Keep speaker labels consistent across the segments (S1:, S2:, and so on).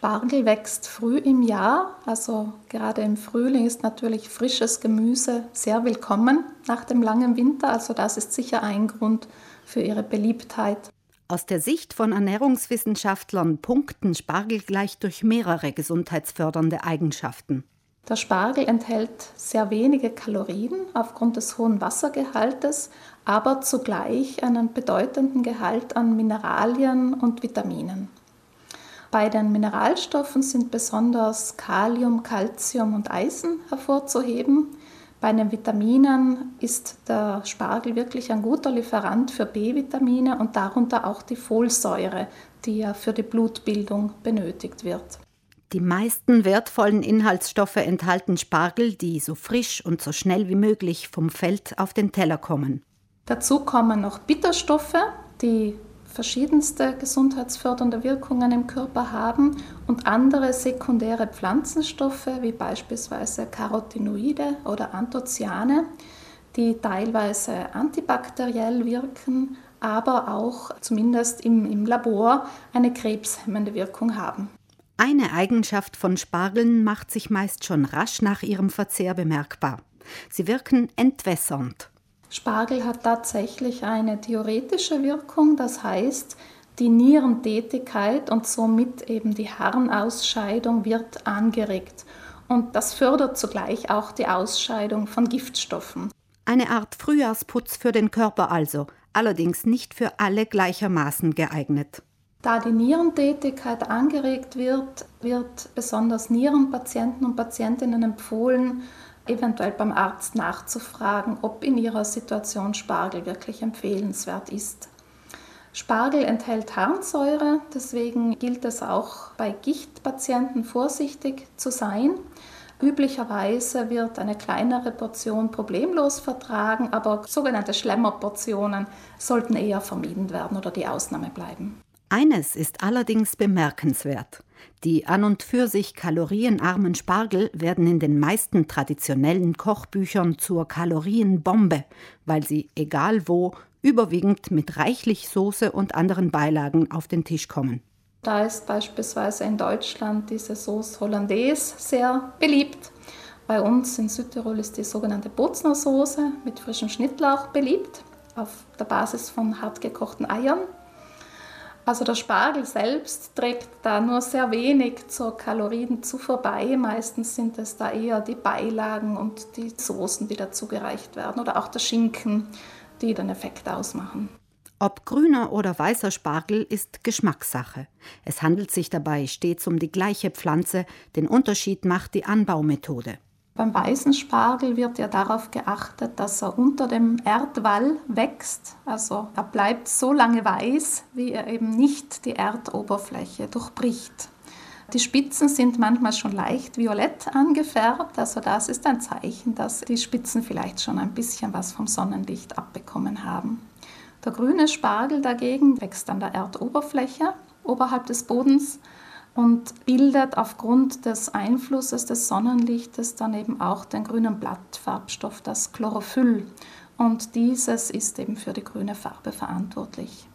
S1: Spargel wächst früh im Jahr, also gerade im Frühling ist natürlich frisches Gemüse sehr willkommen nach dem langen Winter, also das ist sicher ein Grund für ihre Beliebtheit.
S2: Aus der Sicht von Ernährungswissenschaftlern punkten Spargel gleich durch mehrere gesundheitsfördernde Eigenschaften.
S1: Der Spargel enthält sehr wenige Kalorien aufgrund des hohen Wassergehaltes, aber zugleich einen bedeutenden Gehalt an Mineralien und Vitaminen. Bei den Mineralstoffen sind besonders Kalium, Calcium und Eisen hervorzuheben. Bei den Vitaminen ist der Spargel wirklich ein guter Lieferant für B-Vitamine und darunter auch die Folsäure, die ja für die Blutbildung benötigt wird.
S2: Die meisten wertvollen Inhaltsstoffe enthalten Spargel, die so frisch und so schnell wie möglich vom Feld auf den Teller kommen.
S1: Dazu kommen noch Bitterstoffe, die verschiedenste gesundheitsfördernde Wirkungen im Körper haben und andere sekundäre Pflanzenstoffe wie beispielsweise Carotinoide oder Anthocyane, die teilweise antibakteriell wirken, aber auch zumindest im, im Labor eine krebshemmende Wirkung haben.
S2: Eine Eigenschaft von Spargeln macht sich meist schon rasch nach ihrem Verzehr bemerkbar. Sie wirken entwässernd.
S1: Spargel hat tatsächlich eine diuretische Wirkung, das heißt, die Nierentätigkeit und somit eben die Harnausscheidung wird angeregt. Und das fördert zugleich auch die Ausscheidung von Giftstoffen.
S2: Eine Art Frühjahrsputz für den Körper also, allerdings nicht für alle gleichermaßen geeignet.
S1: Da die Nierentätigkeit angeregt wird, wird besonders Nierenpatienten und Patientinnen empfohlen, eventuell beim Arzt nachzufragen, ob in ihrer Situation Spargel wirklich empfehlenswert ist. Spargel enthält Harnsäure, deswegen gilt es auch bei Gichtpatienten vorsichtig zu sein. Üblicherweise wird eine kleinere Portion problemlos vertragen, aber sogenannte Schlemmerportionen sollten eher vermieden werden oder die Ausnahme bleiben.
S2: Eines ist allerdings bemerkenswert. Die an und für sich kalorienarmen Spargel werden in den meisten traditionellen Kochbüchern zur Kalorienbombe, weil sie, egal wo, überwiegend mit reichlich Soße und anderen Beilagen auf den Tisch kommen.
S1: Da ist beispielsweise in Deutschland diese Sauce Hollandaise sehr beliebt. Bei uns in Südtirol ist die sogenannte Bozner Soße mit frischem Schnittlauch beliebt, auf der Basis von hartgekochten Eiern. Also der Spargel selbst trägt da nur sehr wenig zur Kalorienzufuhr bei. Meistens sind es da eher die Beilagen und die Soßen, die dazu gereicht werden oder auch der Schinken, die den Effekt ausmachen.
S2: Ob grüner oder weißer Spargel ist Geschmackssache. Es handelt sich dabei stets um die gleiche Pflanze, den Unterschied macht die Anbaumethode.
S1: Beim weißen Spargel wird ja darauf geachtet, dass er unter dem Erdwall wächst. Also er bleibt so lange weiß, wie er eben nicht die Erdoberfläche durchbricht. Die Spitzen sind manchmal schon leicht violett angefärbt, also das ist ein Zeichen, dass die Spitzen vielleicht schon ein bisschen was vom Sonnenlicht abbekommen haben. Der grüne Spargel dagegen wächst an der Erdoberfläche oberhalb des Bodens und bildet aufgrund des Einflusses des Sonnenlichtes dann eben auch den grünen Blattfarbstoff, das Chlorophyll. Und dieses ist eben für die grüne Farbe verantwortlich.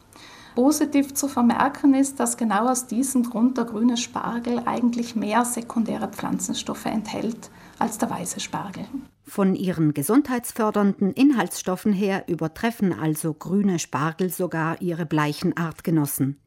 S1: Positiv zu vermerken ist, dass genau aus diesem Grund der grüne Spargel eigentlich mehr sekundäre Pflanzenstoffe enthält als der weiße Spargel.
S2: Von ihren gesundheitsfördernden Inhaltsstoffen her übertreffen also grüne Spargel sogar ihre bleichen Artgenossen.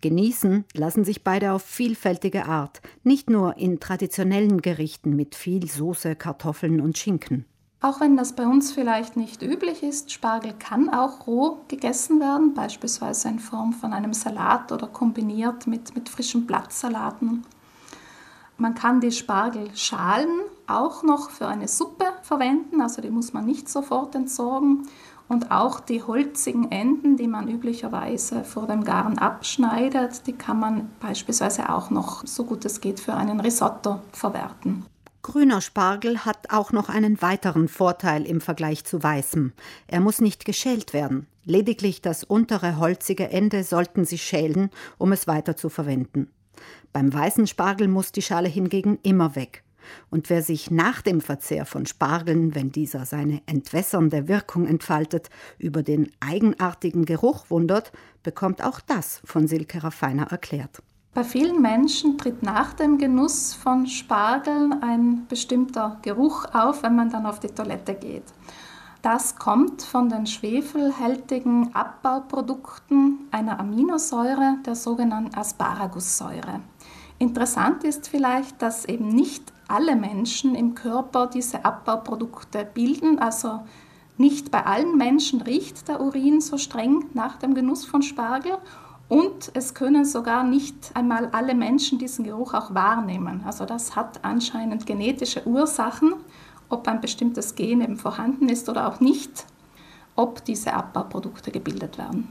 S2: Genießen lassen sich beide auf vielfältige Art, nicht nur in traditionellen Gerichten mit viel Soße, Kartoffeln und Schinken.
S1: Auch wenn das bei uns vielleicht nicht üblich ist, Spargel kann auch roh gegessen werden, beispielsweise in Form von einem Salat oder kombiniert mit, mit frischen Blattsalaten. Man kann die Spargelschalen auch noch für eine Suppe verwenden, also die muss man nicht sofort entsorgen. Und auch die holzigen Enden, die man üblicherweise vor dem Garen abschneidet, die kann man beispielsweise auch noch, so gut es geht, für einen Risotto verwerten.
S2: Grüner Spargel hat auch noch einen weiteren Vorteil im Vergleich zu weißem. Er muss nicht geschält werden. Lediglich das untere holzige Ende sollten Sie schälen, um es weiter zu verwenden. Beim weißen Spargel muss die Schale hingegen immer weg. Und wer sich nach dem Verzehr von Spargeln, wenn dieser seine entwässernde Wirkung entfaltet, über den eigenartigen Geruch wundert, bekommt auch das von Silke Raffiner erklärt.
S1: Bei vielen Menschen tritt nach dem Genuss von Spargel ein bestimmter Geruch auf, wenn man dann auf die Toilette geht. Das kommt von den schwefelhältigen Abbauprodukten einer Aminosäure, der sogenannten Asparagussäure. Interessant ist vielleicht, dass eben nicht alle Menschen im Körper diese Abbauprodukte bilden. Also nicht bei allen Menschen riecht der Urin so streng nach dem Genuss von Spargel und es können sogar nicht einmal alle Menschen diesen Geruch auch wahrnehmen. Also das hat anscheinend genetische Ursachen, ob ein bestimmtes Gen eben vorhanden ist oder auch nicht, ob diese Abbauprodukte gebildet werden.